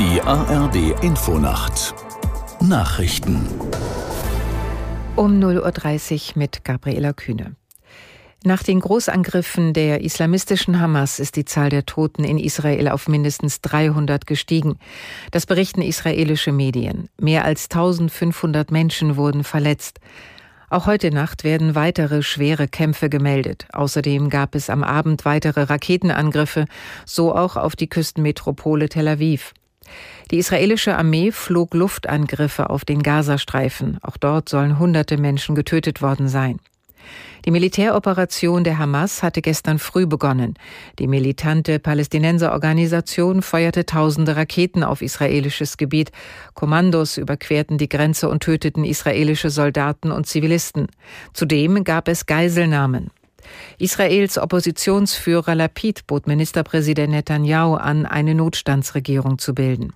ARD Infonacht Nachrichten um 0.30 Uhr mit Gabriela Kühne. Nach den Großangriffen der islamistischen Hamas ist die Zahl der Toten in Israel auf mindestens 300 gestiegen. Das berichten israelische Medien. Mehr als 1500 Menschen wurden verletzt. Auch heute Nacht werden weitere schwere Kämpfe gemeldet. Außerdem gab es am Abend weitere Raketenangriffe, so auch auf die Küstenmetropole Tel Aviv. Die israelische Armee flog Luftangriffe auf den Gazastreifen. Auch dort sollen hunderte Menschen getötet worden sein. Die Militäroperation der Hamas hatte gestern früh begonnen. Die militante Palästinenserorganisation feuerte tausende Raketen auf israelisches Gebiet. Kommandos überquerten die Grenze und töteten israelische Soldaten und Zivilisten. Zudem gab es Geiselnahmen. Israels Oppositionsführer Lapid bot Ministerpräsident Netanyahu an, eine Notstandsregierung zu bilden.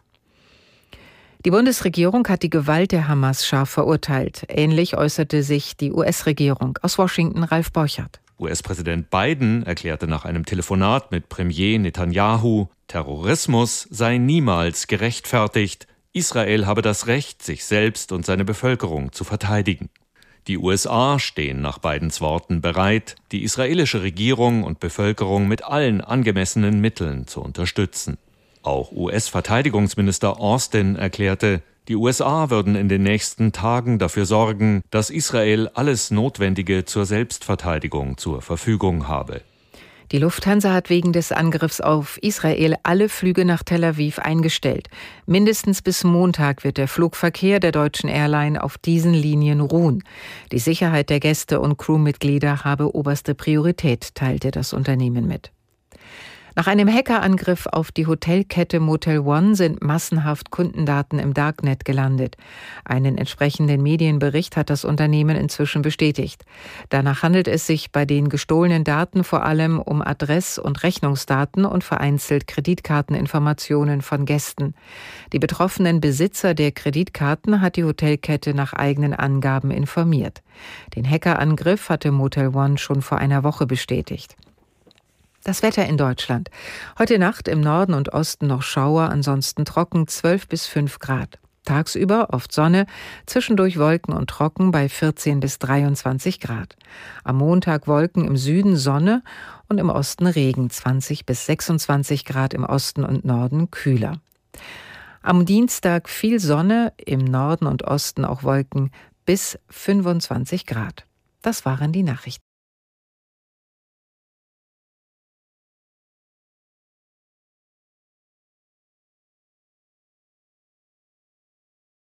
Die Bundesregierung hat die Gewalt der Hamas scharf verurteilt. Ähnlich äußerte sich die US-Regierung. Aus Washington Ralf Borchert. US-Präsident Biden erklärte nach einem Telefonat mit Premier Netanyahu, Terrorismus sei niemals gerechtfertigt. Israel habe das Recht, sich selbst und seine Bevölkerung zu verteidigen. Die USA stehen nach Bidens Worten bereit, die israelische Regierung und Bevölkerung mit allen angemessenen Mitteln zu unterstützen. Auch US-Verteidigungsminister Austin erklärte, die USA würden in den nächsten Tagen dafür sorgen, dass Israel alles Notwendige zur Selbstverteidigung zur Verfügung habe. Die Lufthansa hat wegen des Angriffs auf Israel alle Flüge nach Tel Aviv eingestellt. Mindestens bis Montag wird der Flugverkehr der deutschen Airline auf diesen Linien ruhen. Die Sicherheit der Gäste und Crewmitglieder habe oberste Priorität, teilte das Unternehmen mit. Nach einem Hackerangriff auf die Hotelkette Motel One sind massenhaft Kundendaten im Darknet gelandet. Einen entsprechenden Medienbericht hat das Unternehmen inzwischen bestätigt. Danach handelt es sich bei den gestohlenen Daten vor allem um Adress- und Rechnungsdaten und vereinzelt Kreditkarteninformationen von Gästen. Die betroffenen Besitzer der Kreditkarten hat die Hotelkette nach eigenen Angaben informiert. Den Hackerangriff hatte Motel One schon vor einer Woche bestätigt. Das Wetter in Deutschland. Heute Nacht im Norden und Osten noch Schauer, ansonsten trocken 12 bis 5 Grad. Tagsüber oft Sonne, zwischendurch Wolken und Trocken bei 14 bis 23 Grad. Am Montag Wolken im Süden Sonne und im Osten Regen 20 bis 26 Grad im Osten und Norden kühler. Am Dienstag viel Sonne, im Norden und Osten auch Wolken bis 25 Grad. Das waren die Nachrichten.